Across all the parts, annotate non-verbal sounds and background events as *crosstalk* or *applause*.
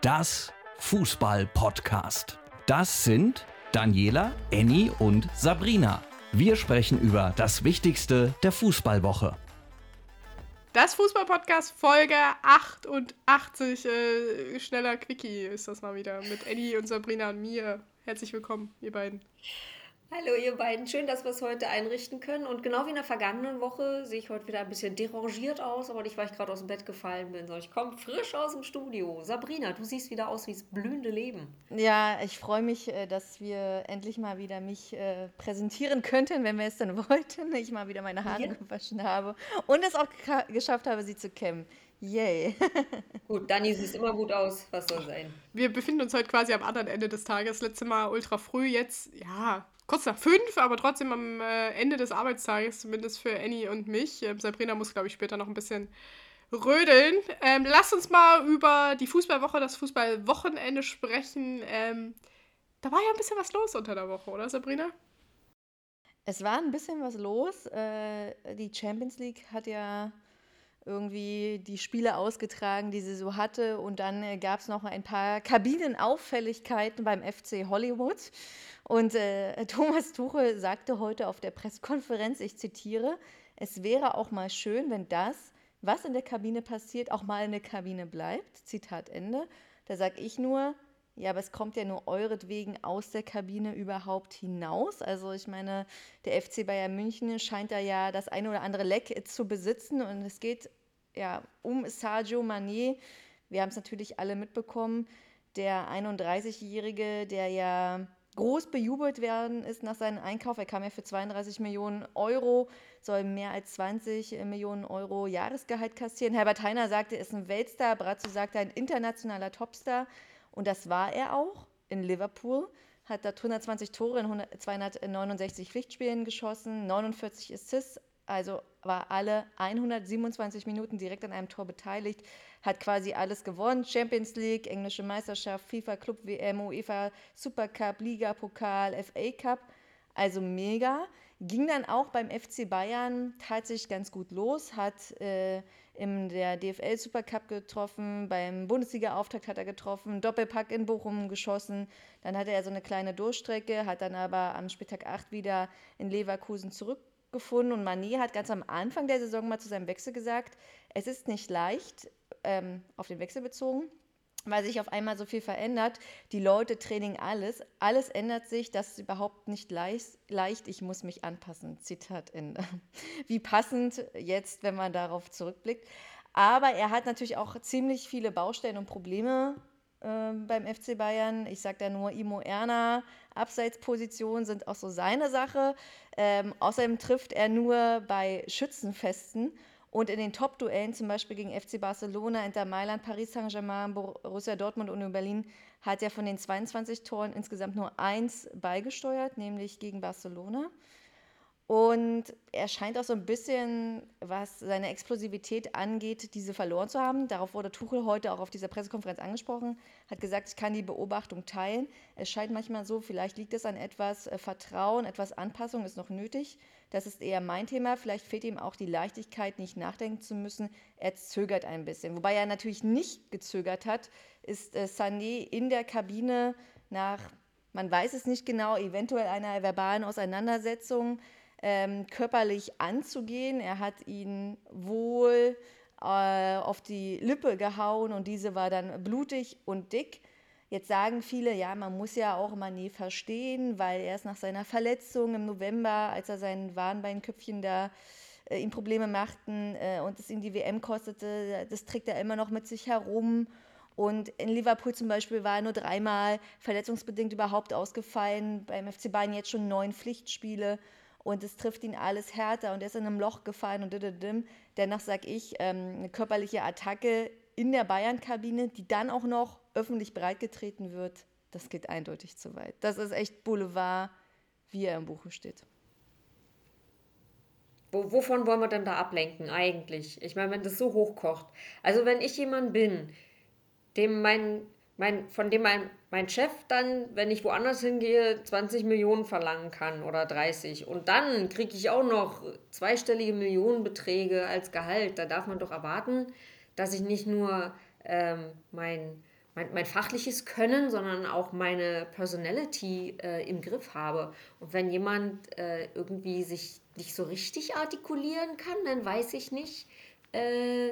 das Fußball-Podcast. Das sind Daniela, Annie und Sabrina. Wir sprechen über das Wichtigste der Fußballwoche. Das Fußball-Podcast Folge 88. Äh, schneller Quickie ist das mal wieder. Mit Annie und Sabrina und mir. Herzlich willkommen, ihr beiden. Hallo ihr beiden, schön, dass wir es heute einrichten können. Und genau wie in der vergangenen Woche sehe ich heute wieder ein bisschen derangiert aus, aber nicht, weil ich gerade aus dem Bett gefallen bin, sondern ich komme frisch aus dem Studio. Sabrina, du siehst wieder aus wie das blühende Leben. Ja, ich freue mich, äh, dass wir endlich mal wieder mich äh, präsentieren könnten, wenn wir es dann *laughs* wollten. Ich mal wieder meine Haare ja. gewaschen habe und es auch geschafft habe, sie zu kämmen. Yay. *laughs* gut, Dani sieht immer gut aus. Was soll sein? Wir befinden uns heute quasi am anderen Ende des Tages. Letzte Mal ultra früh, jetzt, ja, kurz nach fünf, aber trotzdem am äh, Ende des Arbeitstages, zumindest für Annie und mich. Ähm, Sabrina muss, glaube ich, später noch ein bisschen rödeln. Ähm, lass uns mal über die Fußballwoche, das Fußballwochenende sprechen. Ähm, da war ja ein bisschen was los unter der Woche, oder Sabrina? Es war ein bisschen was los. Äh, die Champions League hat ja irgendwie die Spiele ausgetragen, die sie so hatte. Und dann äh, gab es noch ein paar Kabinenauffälligkeiten beim FC Hollywood. Und äh, *laughs* Thomas Tuchel sagte heute auf der Pressekonferenz, ich zitiere, es wäre auch mal schön, wenn das, was in der Kabine passiert, auch mal in der Kabine bleibt. Zitat Ende. Da sage ich nur, ja, aber es kommt ja nur euretwegen aus der Kabine überhaupt hinaus. Also ich meine, der FC Bayern München scheint da ja das eine oder andere Leck zu besitzen und es geht ja um Sergio Mané. Wir haben es natürlich alle mitbekommen. Der 31-Jährige, der ja groß bejubelt werden ist nach seinem Einkauf. Er kam ja für 32 Millionen Euro, soll mehr als 20 Millionen Euro Jahresgehalt kassieren. Herbert Heiner sagte, er ist ein Weltstar. Brazzo sagte, ein internationaler Topstar. Und das war er auch in Liverpool. Hat dort 120 Tore in 269 Pflichtspielen geschossen, 49 Assists, also war alle 127 Minuten direkt an einem Tor beteiligt, hat quasi alles gewonnen. Champions League, englische Meisterschaft, FIFA Club WM, UEFA Supercup, Liga, Pokal, FA Cup. Also mega. Ging dann auch beim FC Bayern tatsächlich ganz gut los, hat äh, in der DFL Supercup getroffen, beim Bundesliga-Auftakt hat er getroffen, Doppelpack in Bochum geschossen, dann hatte er so eine kleine Durchstrecke, hat dann aber am Spieltag 8 wieder in Leverkusen zurück gefunden und Mané hat ganz am Anfang der Saison mal zu seinem Wechsel gesagt, es ist nicht leicht, ähm, auf den Wechsel bezogen, weil sich auf einmal so viel verändert. Die Leute, Training, alles, alles ändert sich, das ist überhaupt nicht leicht, leicht, ich muss mich anpassen. Zitat Ende. *laughs* Wie passend jetzt, wenn man darauf zurückblickt. Aber er hat natürlich auch ziemlich viele Baustellen und Probleme beim FC Bayern. Ich sage da nur Imo Erna, Abseitspositionen sind auch so seine Sache. Ähm, außerdem trifft er nur bei Schützenfesten und in den Top-Duellen, zum Beispiel gegen FC Barcelona, Inter Mailand, Paris Saint-Germain, Borussia Dortmund und Berlin, hat er von den 22 Toren insgesamt nur eins beigesteuert, nämlich gegen Barcelona. Und er scheint auch so ein bisschen, was seine Explosivität angeht, diese verloren zu haben. Darauf wurde Tuchel heute auch auf dieser Pressekonferenz angesprochen, hat gesagt, ich kann die Beobachtung teilen. Es scheint manchmal so, vielleicht liegt es an etwas äh, Vertrauen, etwas Anpassung ist noch nötig. Das ist eher mein Thema. Vielleicht fehlt ihm auch die Leichtigkeit, nicht nachdenken zu müssen. Er zögert ein bisschen. Wobei er natürlich nicht gezögert hat, ist äh, Sané in der Kabine nach, man weiß es nicht genau, eventuell einer verbalen Auseinandersetzung ähm, körperlich anzugehen. Er hat ihn wohl äh, auf die Lippe gehauen und diese war dann blutig und dick. Jetzt sagen viele, ja, man muss ja auch Mané verstehen, weil erst nach seiner Verletzung im November, als er sein Warnbeinköpfchen da äh, ihm Probleme machten äh, und es ihm die WM kostete, das trägt er immer noch mit sich herum. Und in Liverpool zum Beispiel war er nur dreimal verletzungsbedingt überhaupt ausgefallen, beim FC Bayern jetzt schon neun Pflichtspiele und es trifft ihn alles härter und er ist in einem Loch gefallen und dididim. Dennoch sage ich, ähm, eine körperliche Attacke in der Bayern-Kabine, die dann auch noch öffentlich breitgetreten wird, das geht eindeutig zu weit. Das ist echt Boulevard, wie er im Buche steht. Wo, wovon wollen wir denn da ablenken eigentlich? Ich meine, wenn das so hochkocht. Also wenn ich jemand bin, dem mein mein, von dem mein, mein Chef dann, wenn ich woanders hingehe, 20 Millionen verlangen kann oder 30. Und dann kriege ich auch noch zweistellige Millionenbeträge als Gehalt. Da darf man doch erwarten, dass ich nicht nur ähm, mein, mein, mein fachliches Können, sondern auch meine Personality äh, im Griff habe. Und wenn jemand äh, irgendwie sich nicht so richtig artikulieren kann, dann weiß ich nicht, äh,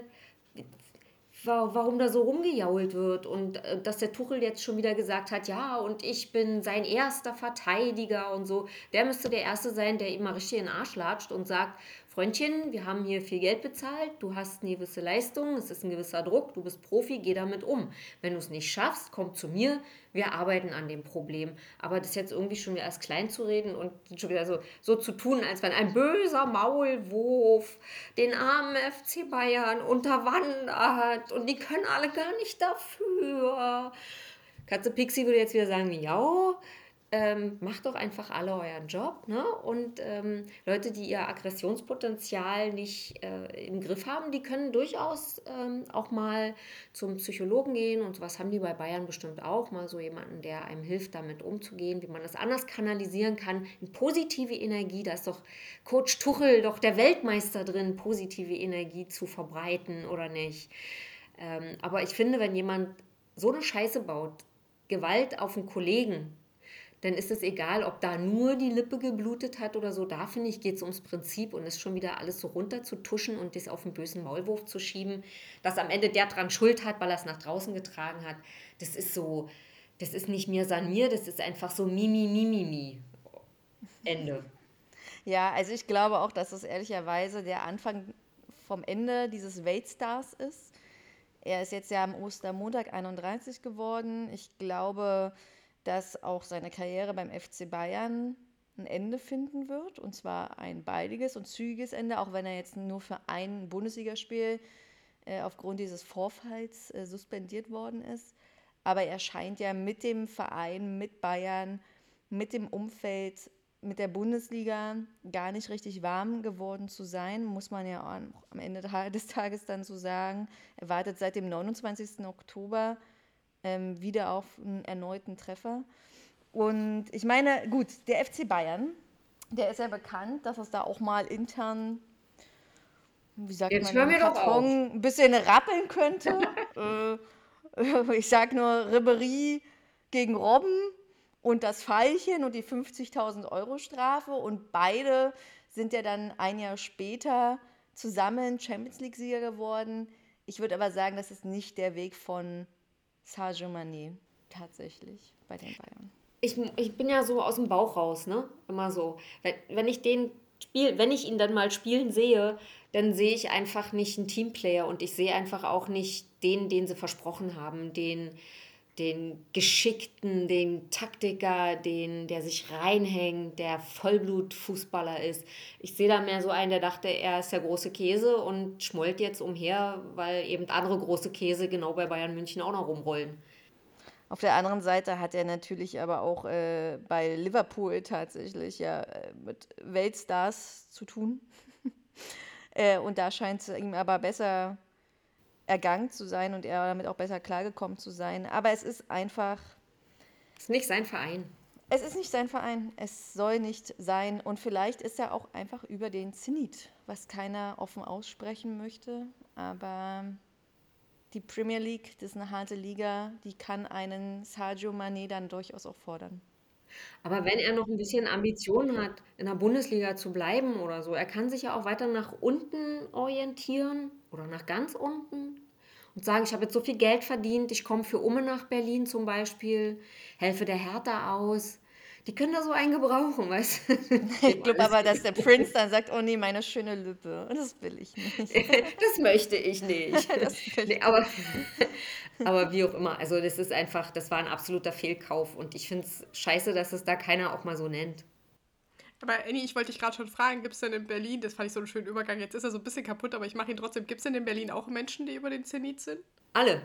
warum da so rumgejault wird und äh, dass der Tuchel jetzt schon wieder gesagt hat, ja, und ich bin sein erster Verteidiger und so. Der müsste der Erste sein, der ihm mal richtig in den Arsch latscht und sagt, Freundchen, wir haben hier viel Geld bezahlt, du hast eine gewisse Leistung, es ist ein gewisser Druck, du bist Profi, geh damit um. Wenn du es nicht schaffst, komm zu mir, wir arbeiten an dem Problem. Aber das jetzt irgendwie schon wieder erst klein zu reden und schon wieder so, so zu tun, als wenn ein böser Maulwurf den armen FC Bayern unterwandert und die können alle gar nicht dafür. Katze Pixie würde jetzt wieder sagen, ja, ähm, macht doch einfach alle euren Job. Ne? Und ähm, Leute, die ihr Aggressionspotenzial nicht äh, im Griff haben, die können durchaus ähm, auch mal zum Psychologen gehen. Und sowas haben die bei Bayern bestimmt auch. Mal so jemanden, der einem hilft, damit umzugehen, wie man das anders kanalisieren kann. In positive Energie, da ist doch Coach Tuchel doch der Weltmeister drin, positive Energie zu verbreiten oder nicht. Ähm, aber ich finde, wenn jemand so eine Scheiße baut, Gewalt auf einen Kollegen, dann ist es egal, ob da nur die Lippe geblutet hat oder so. Da finde ich, geht es ums Prinzip und es schon wieder alles so runter zu tuschen und das auf den bösen Maulwurf zu schieben, dass am Ende der dran Schuld hat, weil er es nach draußen getragen hat. Das ist so, das ist nicht mir san das ist einfach so Mimi, Mimi, Mimi. Ende. *laughs* Ja, also ich glaube auch, dass es ehrlicherweise der Anfang vom Ende dieses Weltstars ist. Er ist jetzt ja am Ostermontag 31 geworden. Ich glaube, dass auch seine Karriere beim FC Bayern ein Ende finden wird. Und zwar ein baldiges und zügiges Ende, auch wenn er jetzt nur für ein Bundesligaspiel äh, aufgrund dieses Vorfalls äh, suspendiert worden ist. Aber er scheint ja mit dem Verein, mit Bayern, mit dem Umfeld, mit der Bundesliga gar nicht richtig warm geworden zu sein, muss man ja am Ende des Tages dann so sagen. Er wartet seit dem 29. Oktober ähm, wieder auf einen erneuten Treffer. Und ich meine, gut, der FC Bayern, der ist ja bekannt, dass es da auch mal intern, wie sagt Jetzt man, Karton ein bisschen rappeln könnte. *laughs* äh, *laughs* ich sag nur Ribery gegen Robben und das Pfeilchen und die 50.000 Euro Strafe und beide sind ja dann ein Jahr später zusammen Champions League-Sieger geworden. Ich würde aber sagen, das ist nicht der Weg von Sadio Mané tatsächlich bei den Bayern. Ich, ich bin ja so aus dem Bauch raus, ne? Immer so. Wenn, wenn ich den Spiel, wenn ich ihn dann mal spielen sehe, dann sehe ich einfach nicht einen Teamplayer und ich sehe einfach auch nicht den, den sie versprochen haben, den, den Geschickten, den Taktiker, den, der sich reinhängt, der Vollblutfußballer ist. Ich sehe da mehr so einen, der dachte, er ist der große Käse und schmollt jetzt umher, weil eben andere große Käse genau bei Bayern München auch noch rumrollen. Auf der anderen Seite hat er natürlich aber auch äh, bei Liverpool tatsächlich ja äh, mit Weltstars zu tun. *laughs* äh, und da scheint es ihm aber besser ergangen zu sein und er damit auch besser klargekommen zu sein. Aber es ist einfach. Es ist nicht sein Verein. Es ist nicht sein Verein. Es soll nicht sein. Und vielleicht ist er auch einfach über den Zenit, was keiner offen aussprechen möchte. Aber die Premier League, das ist eine harte Liga, die kann einen Sergio Mané dann durchaus auch fordern. Aber wenn er noch ein bisschen Ambitionen hat, in der Bundesliga zu bleiben oder so, er kann sich ja auch weiter nach unten orientieren oder nach ganz unten und sagen, ich habe jetzt so viel Geld verdient, ich komme für Umme nach Berlin zum Beispiel, helfe der Hertha aus. Die können da so einen gebrauchen, weißt du? *laughs* Ich glaube aber, dass der Prinz dann sagt, oh nee, meine schöne Lippe. Das will ich nicht. *laughs* das möchte ich nicht. *laughs* nee, aber, aber wie auch immer, also das ist einfach, das war ein absoluter Fehlkauf und ich finde es scheiße, dass es da keiner auch mal so nennt. Aber Annie, ich wollte dich gerade schon fragen, gibt es denn in Berlin, das fand ich so einen schönen Übergang, jetzt ist er so ein bisschen kaputt, aber ich mache ihn trotzdem, gibt es denn in Berlin auch Menschen, die über den Zenit sind? Alle.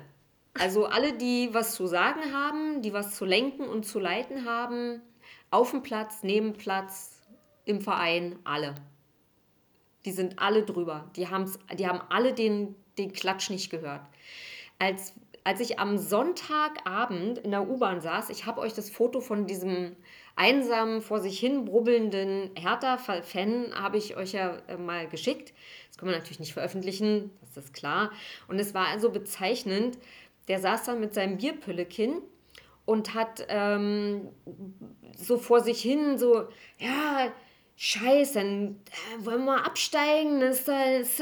Also alle, die was zu sagen haben, die was zu lenken und zu leiten haben, auf dem Platz, neben Platz, im Verein, alle. Die sind alle drüber. Die, haben's, die haben alle den, den Klatsch nicht gehört. Als, als ich am Sonntagabend in der U-Bahn saß, ich habe euch das Foto von diesem einsamen, vor sich hin brubbelnden Hertha-Fan habe ich euch ja äh, mal geschickt. Das kann man natürlich nicht veröffentlichen, das ist klar. Und es war also bezeichnend, der saß dann mit seinem Bierpüllekin und hat ähm, so vor sich hin so, ja, Scheiße, dann äh, wollen wir absteigen, dann ist, alles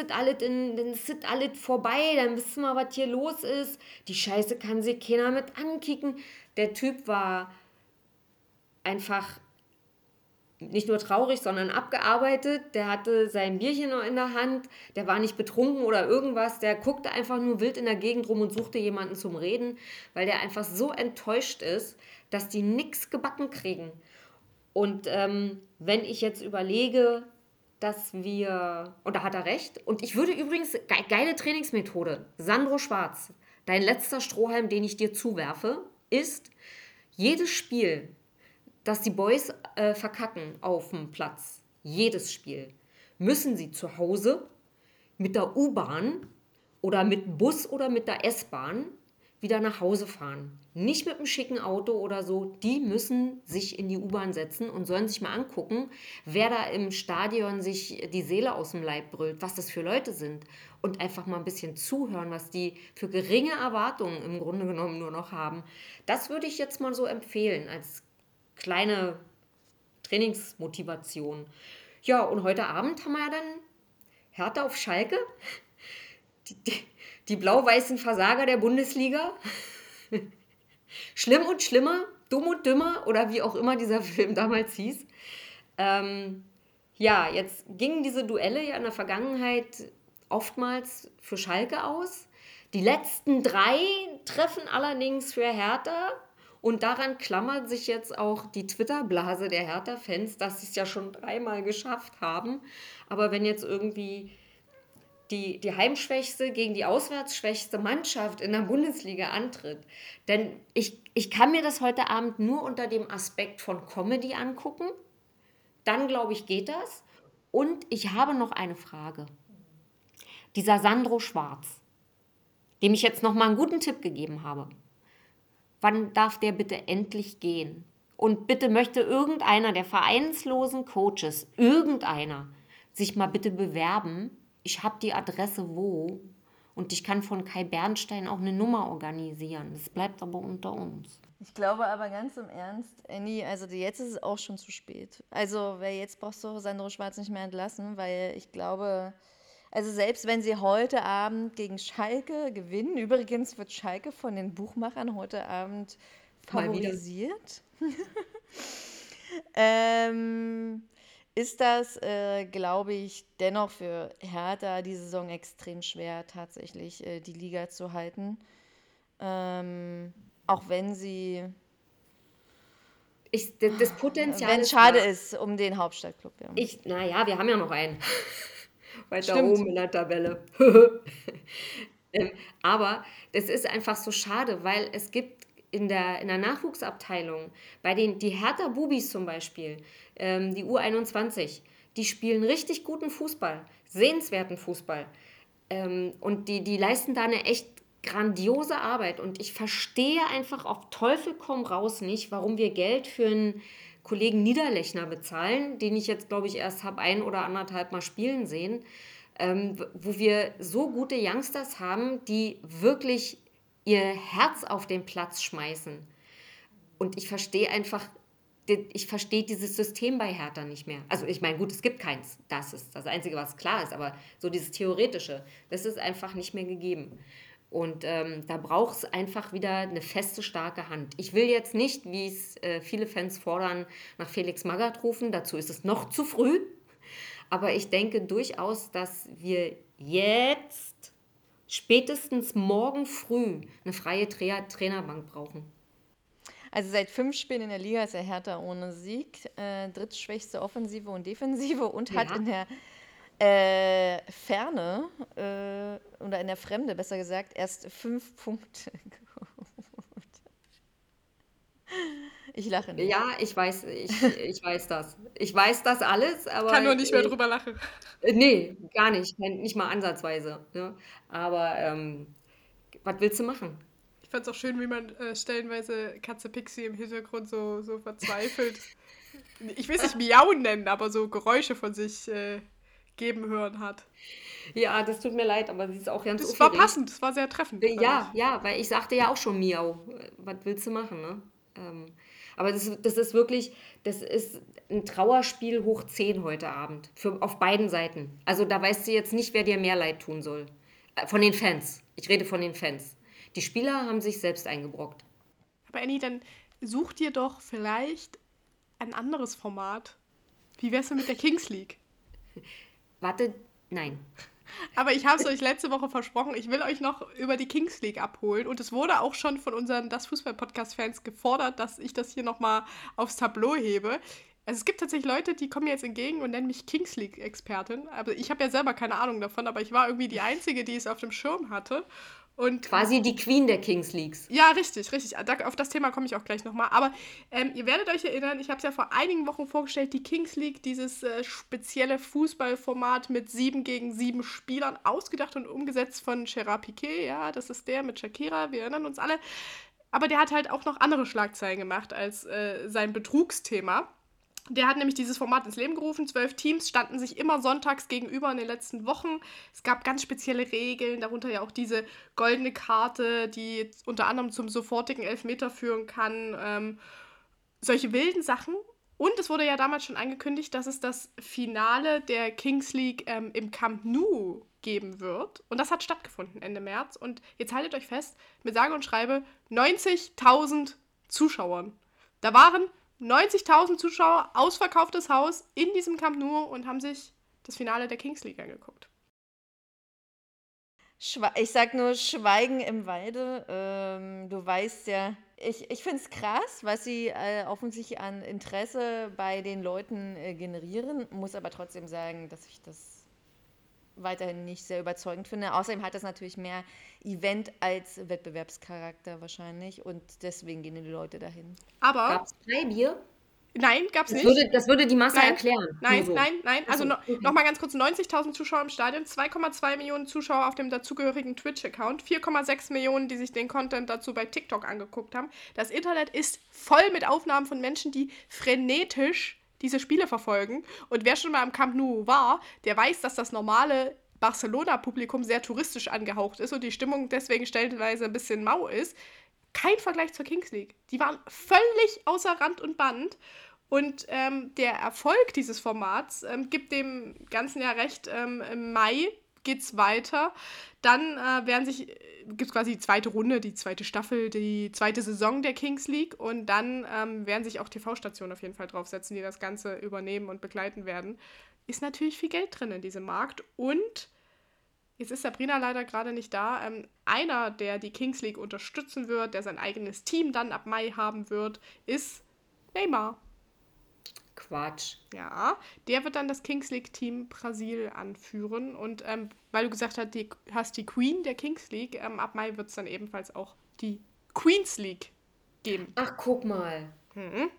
vorbei, dann wissen wir, was hier los ist. Die Scheiße kann sich keiner mit ankicken. Der Typ war einfach nicht nur traurig, sondern abgearbeitet. Der hatte sein Bierchen noch in der Hand. Der war nicht betrunken oder irgendwas. Der guckte einfach nur wild in der Gegend rum und suchte jemanden zum Reden, weil der einfach so enttäuscht ist, dass die nichts gebacken kriegen. Und ähm, wenn ich jetzt überlege, dass wir, und da hat er recht, und ich würde übrigens, ge geile Trainingsmethode, Sandro Schwarz, dein letzter Strohhalm, den ich dir zuwerfe, ist, jedes Spiel, dass die Boys äh, verkacken auf dem Platz, jedes Spiel, müssen sie zu Hause mit der U-Bahn oder mit Bus oder mit der S-Bahn wieder nach Hause fahren. Nicht mit einem schicken Auto oder so. Die müssen sich in die U-Bahn setzen und sollen sich mal angucken, wer da im Stadion sich die Seele aus dem Leib brüllt, was das für Leute sind. Und einfach mal ein bisschen zuhören, was die für geringe Erwartungen im Grunde genommen nur noch haben. Das würde ich jetzt mal so empfehlen als kleine Trainingsmotivation. Ja, und heute Abend haben wir ja dann Hertha auf Schalke. Die, die, die blau-weißen Versager der Bundesliga. Schlimm und schlimmer, dumm und dümmer oder wie auch immer dieser *laughs* Film damals hieß. Ähm, ja, jetzt gingen diese Duelle ja in der Vergangenheit oftmals für Schalke aus. Die letzten drei treffen allerdings für Hertha. Und daran klammert sich jetzt auch die Twitter-Blase der Hertha-Fans, dass sie es ja schon dreimal geschafft haben. Aber wenn jetzt irgendwie die, die heimschwächste gegen die auswärtsschwächste Mannschaft in der Bundesliga antritt. Denn ich, ich kann mir das heute Abend nur unter dem Aspekt von Comedy angucken. Dann glaube ich, geht das. Und ich habe noch eine Frage. Dieser Sandro Schwarz, dem ich jetzt noch mal einen guten Tipp gegeben habe. Wann darf der bitte endlich gehen? Und bitte möchte irgendeiner der vereinslosen Coaches, irgendeiner, sich mal bitte bewerben. Ich habe die Adresse wo und ich kann von Kai Bernstein auch eine Nummer organisieren. Das bleibt aber unter uns. Ich glaube aber ganz im Ernst, Annie, also jetzt ist es auch schon zu spät. Also, weil jetzt brauchst du Sandro Schwarz nicht mehr entlassen, weil ich glaube, also selbst wenn sie heute Abend gegen Schalke gewinnen, übrigens wird Schalke von den Buchmachern heute Abend favorisiert, *laughs* ähm, ist das, äh, glaube ich, dennoch für Hertha die Saison extrem schwer, tatsächlich äh, die Liga zu halten. Ähm, auch wenn sie. Ich, das Potenzial. Wenn es schade ist um den Hauptstadtclub. Ja. Ich, naja, wir haben ja noch einen *laughs* weiter Stimmt. oben in der Tabelle. *laughs* ähm, aber das ist einfach so schade, weil es gibt in der, in der Nachwuchsabteilung, bei den die Hertha Bubis zum Beispiel, ähm, die U21, die spielen richtig guten Fußball, sehenswerten Fußball. Ähm, und die, die leisten da eine echt grandiose Arbeit. Und ich verstehe einfach auf Teufel komm raus nicht, warum wir Geld für einen Kollegen Niederlechner bezahlen, den ich jetzt, glaube ich, erst habe ein oder anderthalb Mal spielen sehen, ähm, wo wir so gute Youngsters haben, die wirklich ihr Herz auf den Platz schmeißen. Und ich verstehe einfach, ich verstehe dieses System bei Hertha nicht mehr. Also ich meine, gut, es gibt keins. Das ist das Einzige, was klar ist. Aber so dieses Theoretische, das ist einfach nicht mehr gegeben. Und ähm, da braucht es einfach wieder eine feste, starke Hand. Ich will jetzt nicht, wie es äh, viele Fans fordern, nach Felix Magath rufen. Dazu ist es noch zu früh. Aber ich denke durchaus, dass wir jetzt spätestens morgen früh eine freie Tra Trainerbank brauchen. Also seit fünf Spielen in der Liga ist er Hertha ohne Sieg, äh, drittschwächste Offensive und Defensive und ja. hat in der äh, Ferne äh, oder in der Fremde besser gesagt erst fünf Punkte *laughs* geholt. Ich lache nicht. Ja, ich weiß, ich, ich weiß das. Ich weiß das alles, aber. Kann nur nicht mehr drüber lachen. Äh, nee, gar nicht. Nicht mal ansatzweise. Ne? Aber ähm, was willst du machen? Ich fand es auch schön, wie man äh, stellenweise Katze Pixie im Hintergrund so, so verzweifelt. *laughs* ich will es nicht miauen nennen, aber so Geräusche von sich äh, geben hören hat. Ja, das tut mir leid, aber sie ist auch ganz Das war passend, das war sehr treffend. Ja, ja, weil ich sagte ja auch schon Miau. Was willst du machen, ne? Ähm, aber das, das ist wirklich, das ist ein Trauerspiel hoch 10 heute Abend. Für, auf beiden Seiten. Also da weißt du jetzt nicht, wer dir mehr leid tun soll. Äh, von den Fans. Ich rede von den Fans. Die Spieler haben sich selbst eingebrockt. Aber Annie, dann such dir doch vielleicht ein anderes Format. Wie wär's denn mit der Kings League? *laughs* Warte, nein. Aber ich habe es euch letzte Woche versprochen, ich will euch noch über die Kings League abholen. Und es wurde auch schon von unseren Das Fußball-Podcast-Fans gefordert, dass ich das hier nochmal aufs Tableau hebe. Also es gibt tatsächlich Leute, die kommen mir jetzt entgegen und nennen mich Kings League-Expertin. Aber ich habe ja selber keine Ahnung davon, aber ich war irgendwie die Einzige, die es auf dem Schirm hatte. Und Quasi die Queen der Kings Leagues. Ja, richtig, richtig. Auf das Thema komme ich auch gleich nochmal. Aber ähm, ihr werdet euch erinnern, ich habe es ja vor einigen Wochen vorgestellt, die Kings League, dieses äh, spezielle Fußballformat mit sieben gegen sieben Spielern, ausgedacht und umgesetzt von Gerard Piquet. Ja, das ist der mit Shakira, wir erinnern uns alle. Aber der hat halt auch noch andere Schlagzeilen gemacht als äh, sein Betrugsthema. Der hat nämlich dieses Format ins Leben gerufen. Zwölf Teams standen sich immer sonntags gegenüber in den letzten Wochen. Es gab ganz spezielle Regeln, darunter ja auch diese goldene Karte, die unter anderem zum sofortigen Elfmeter führen kann. Ähm, solche wilden Sachen. Und es wurde ja damals schon angekündigt, dass es das Finale der Kings League ähm, im Camp Nou geben wird. Und das hat stattgefunden Ende März. Und jetzt haltet euch fest, mit sage und schreibe 90.000 Zuschauern. Da waren 90.000 Zuschauer, ausverkauftes Haus in diesem Camp Nou und haben sich das Finale der Kings League angeguckt. Ich sag nur Schweigen im Walde. Ähm, du weißt ja, ich, ich finde es krass, was sie äh, offensichtlich an Interesse bei den Leuten äh, generieren, muss aber trotzdem sagen, dass ich das weiterhin nicht sehr überzeugend finde. Außerdem hat das natürlich mehr Event als Wettbewerbscharakter wahrscheinlich und deswegen gehen die Leute dahin. Aber. Gab es Freibier? Nein, gab es nicht. Würde, das würde die Masse nein, erklären. Nein, so. nein, nein. Also no, noch mal ganz kurz: 90.000 Zuschauer im Stadion, 2,2 Millionen Zuschauer auf dem dazugehörigen Twitch-Account, 4,6 Millionen, die sich den Content dazu bei TikTok angeguckt haben. Das Internet ist voll mit Aufnahmen von Menschen, die frenetisch diese Spiele verfolgen. Und wer schon mal am Camp Nou war, der weiß, dass das normale Barcelona-Publikum sehr touristisch angehaucht ist und die Stimmung deswegen stellenweise ein bisschen mau ist. Kein Vergleich zur Kings League. Die waren völlig außer Rand und Band. Und ähm, der Erfolg dieses Formats ähm, gibt dem ganzen ja recht. Ähm, Im Mai geht es weiter. Dann äh, werden sich, gibt quasi die zweite Runde, die zweite Staffel, die zweite Saison der Kings League. Und dann ähm, werden sich auch TV-Stationen auf jeden Fall draufsetzen, die das Ganze übernehmen und begleiten werden ist natürlich viel Geld drin in diesem Markt. Und jetzt ist Sabrina leider gerade nicht da. Ähm, einer, der die Kings League unterstützen wird, der sein eigenes Team dann ab Mai haben wird, ist Neymar. Quatsch. Ja, der wird dann das Kings League-Team Brasil anführen. Und ähm, weil du gesagt hast, die, hast die Queen der Kings League, ähm, ab Mai wird es dann ebenfalls auch die Queens League geben. Ach, guck mal. Mhm.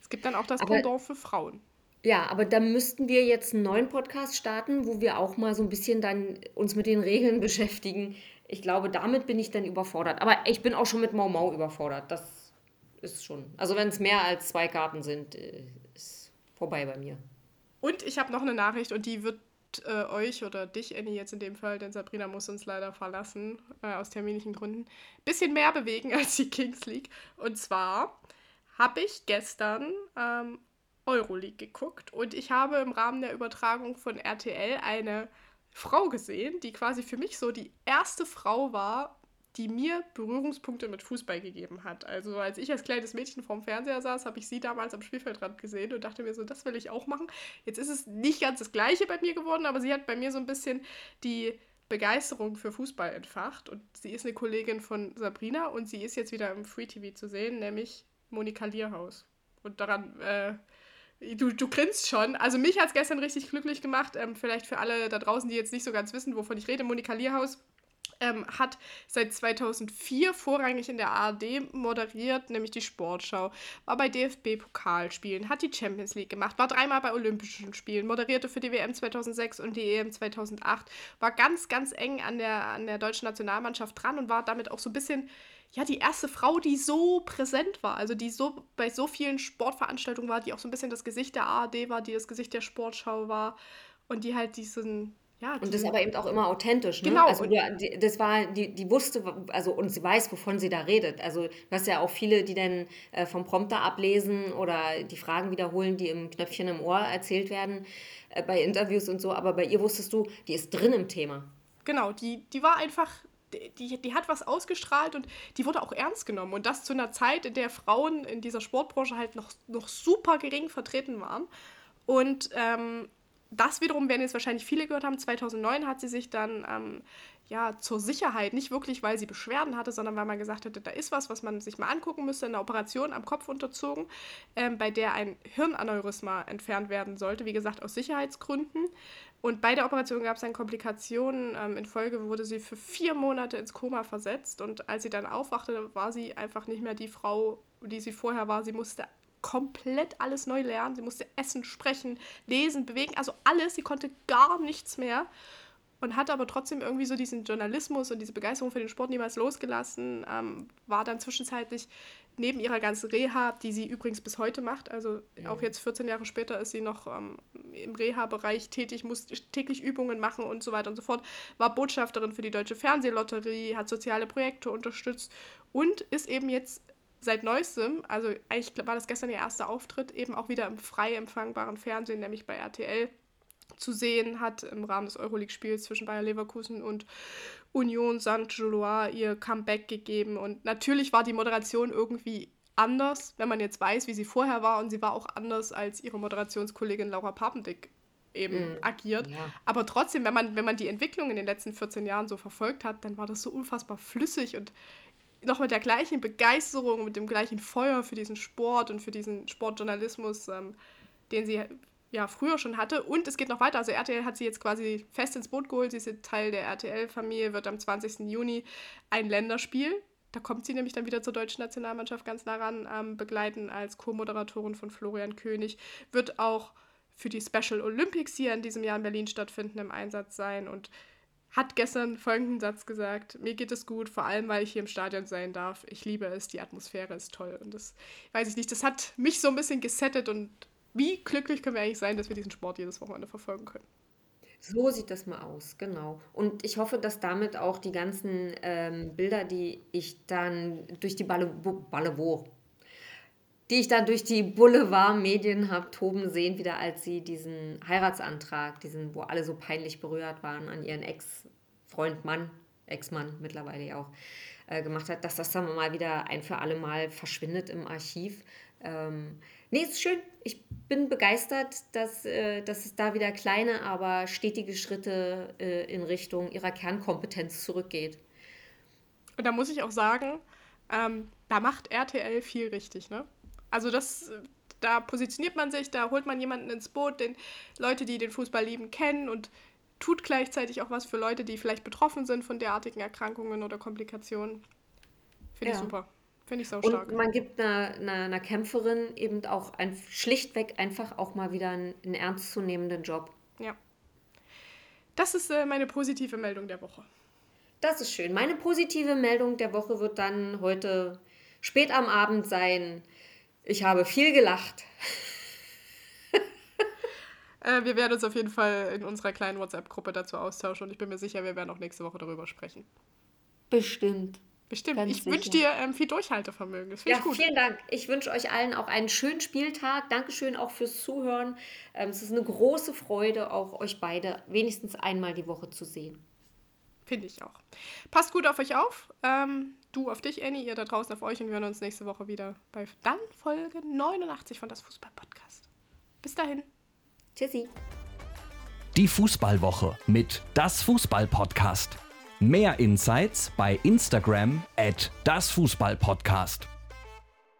Es gibt dann auch das Aber Pendant für Frauen. Ja, aber da müssten wir jetzt einen neuen Podcast starten, wo wir auch mal so ein bisschen dann uns mit den Regeln *laughs* beschäftigen. Ich glaube, damit bin ich dann überfordert. Aber ich bin auch schon mit Mau Mau überfordert. Das ist schon. Also wenn es mehr als zwei Karten sind, äh, vorbei bei mir. Und ich habe noch eine Nachricht und die wird äh, euch oder dich, Annie, jetzt in dem Fall, denn Sabrina muss uns leider verlassen, äh, aus terminlichen Gründen, bisschen mehr bewegen *laughs* als die Kings League. Und zwar habe ich gestern ähm, Euroleague geguckt und ich habe im Rahmen der Übertragung von RTL eine Frau gesehen, die quasi für mich so die erste Frau war, die mir Berührungspunkte mit Fußball gegeben hat. Also als ich als kleines Mädchen vorm Fernseher saß, habe ich sie damals am Spielfeldrand gesehen und dachte mir so, das will ich auch machen. Jetzt ist es nicht ganz das gleiche bei mir geworden, aber sie hat bei mir so ein bisschen die Begeisterung für Fußball entfacht und sie ist eine Kollegin von Sabrina und sie ist jetzt wieder im Free TV zu sehen, nämlich Monika Lierhaus. Und daran äh, Du, du grinst schon. Also mich hat es gestern richtig glücklich gemacht. Ähm, vielleicht für alle da draußen, die jetzt nicht so ganz wissen, wovon ich rede. Monika Lierhaus ähm, hat seit 2004 vorrangig in der ARD moderiert, nämlich die Sportschau, war bei DFB-Pokalspielen, hat die Champions League gemacht, war dreimal bei Olympischen Spielen, moderierte für die WM 2006 und die EM 2008, war ganz, ganz eng an der, an der deutschen Nationalmannschaft dran und war damit auch so ein bisschen ja, die erste Frau, die so präsent war, also die so bei so vielen Sportveranstaltungen war, die auch so ein bisschen das Gesicht der ARD war, die das Gesicht der Sportschau war. und die halt diesen ja, und das ist aber eben auch immer authentisch, ne? Genau. Also die, das war, die, die wusste, also und sie weiß, wovon sie da redet. Also du hast ja auch viele, die dann äh, vom Prompter ablesen oder die Fragen wiederholen, die im Knöpfchen im Ohr erzählt werden äh, bei Interviews und so. Aber bei ihr wusstest du, die ist drin im Thema. Genau, die, die war einfach, die, die hat was ausgestrahlt und die wurde auch ernst genommen. Und das zu einer Zeit, in der Frauen in dieser Sportbranche halt noch, noch super gering vertreten waren. Und ähm, das wiederum werden jetzt wahrscheinlich viele gehört haben. 2009 hat sie sich dann ähm, ja zur Sicherheit, nicht wirklich, weil sie Beschwerden hatte, sondern weil man gesagt hatte, da ist was, was man sich mal angucken müsste, eine Operation am Kopf unterzogen, ähm, bei der ein Hirnaneurysma entfernt werden sollte, wie gesagt aus Sicherheitsgründen. Und bei der Operation gab es dann Komplikationen. Ähm, in Folge wurde sie für vier Monate ins Koma versetzt und als sie dann aufwachte, war sie einfach nicht mehr die Frau, die sie vorher war. Sie musste komplett alles neu lernen. Sie musste essen, sprechen, lesen, bewegen, also alles. Sie konnte gar nichts mehr und hatte aber trotzdem irgendwie so diesen Journalismus und diese Begeisterung für den Sport niemals losgelassen. Ähm, war dann zwischenzeitlich neben ihrer ganzen Reha, die sie übrigens bis heute macht, also ja. auch jetzt 14 Jahre später ist sie noch ähm, im Reha-Bereich tätig, muss täglich Übungen machen und so weiter und so fort, war Botschafterin für die Deutsche Fernsehlotterie, hat soziale Projekte unterstützt und ist eben jetzt seit neuestem, also eigentlich war das gestern ihr erster Auftritt, eben auch wieder im frei empfangbaren Fernsehen, nämlich bei RTL zu sehen, hat im Rahmen des Euroleague-Spiels zwischen Bayer Leverkusen und Union Saint-Gilloise ihr Comeback gegeben. Und natürlich war die Moderation irgendwie anders, wenn man jetzt weiß, wie sie vorher war. Und sie war auch anders, als ihre Moderationskollegin Laura Papendick eben mm, agiert. Ja. Aber trotzdem, wenn man, wenn man die Entwicklung in den letzten 14 Jahren so verfolgt hat, dann war das so unfassbar flüssig und noch mit der gleichen Begeisterung, mit dem gleichen Feuer für diesen Sport und für diesen Sportjournalismus, ähm, den sie ja früher schon hatte. Und es geht noch weiter. Also RTL hat sie jetzt quasi fest ins Boot geholt. Sie ist Teil der RTL-Familie, wird am 20. Juni ein Länderspiel. Da kommt sie nämlich dann wieder zur deutschen Nationalmannschaft ganz nah ran, ähm, begleiten als Co-Moderatorin von Florian König. Wird auch für die Special Olympics hier in diesem Jahr in Berlin stattfinden, im Einsatz sein und hat gestern folgenden Satz gesagt: Mir geht es gut, vor allem weil ich hier im Stadion sein darf. Ich liebe es, die Atmosphäre ist toll. Und das weiß ich nicht, das hat mich so ein bisschen gesettet und wie glücklich können wir eigentlich sein, dass wir diesen Sport jedes Wochenende verfolgen können. So sieht das mal aus, genau. Und ich hoffe, dass damit auch die ganzen ähm, Bilder, die ich dann durch die Balle, Ballevor, die ich dann durch die Boulevardmedien habe toben sehen, wieder als sie diesen Heiratsantrag, diesen, wo alle so peinlich berührt waren, an ihren Ex-Freund, Mann, Ex-Mann mittlerweile ja auch, äh, gemacht hat, dass das dann mal wieder ein für alle Mal verschwindet im Archiv. Ähm, nee, ist schön. Ich bin begeistert, dass, äh, dass es da wieder kleine, aber stetige Schritte äh, in Richtung ihrer Kernkompetenz zurückgeht. Und da muss ich auch sagen, ähm, da macht RTL viel richtig, ne? Also das, da positioniert man sich, da holt man jemanden ins Boot, den Leute, die den Fußball lieben, kennen und tut gleichzeitig auch was für Leute, die vielleicht betroffen sind von derartigen Erkrankungen oder Komplikationen. Finde ja. ich super. Finde ich so stark. Und man gibt einer, einer, einer, Kämpferin eben auch ein, schlichtweg einfach auch mal wieder einen, einen ernstzunehmenden Job. Ja. Das ist äh, meine positive Meldung der Woche. Das ist schön. Meine positive Meldung der Woche wird dann heute spät am Abend sein. Ich habe viel gelacht. äh, wir werden uns auf jeden Fall in unserer kleinen WhatsApp-Gruppe dazu austauschen und ich bin mir sicher, wir werden auch nächste Woche darüber sprechen. Bestimmt. Bestimmt. Ganz ich wünsche dir ähm, viel Durchhaltevermögen. Das ja, ich gut. Vielen Dank. Ich wünsche euch allen auch einen schönen Spieltag. Dankeschön auch fürs Zuhören. Ähm, es ist eine große Freude, auch euch beide wenigstens einmal die Woche zu sehen. Finde ich auch. Passt gut auf euch auf. Ähm, du auf dich, Annie, ihr da draußen auf euch und wir hören uns nächste Woche wieder bei dann Folge 89 von das Fußball-Podcast. Bis dahin. Tschüssi. Die Fußballwoche mit das Fußball-Podcast. Mehr Insights bei Instagram at das Fußball Podcast.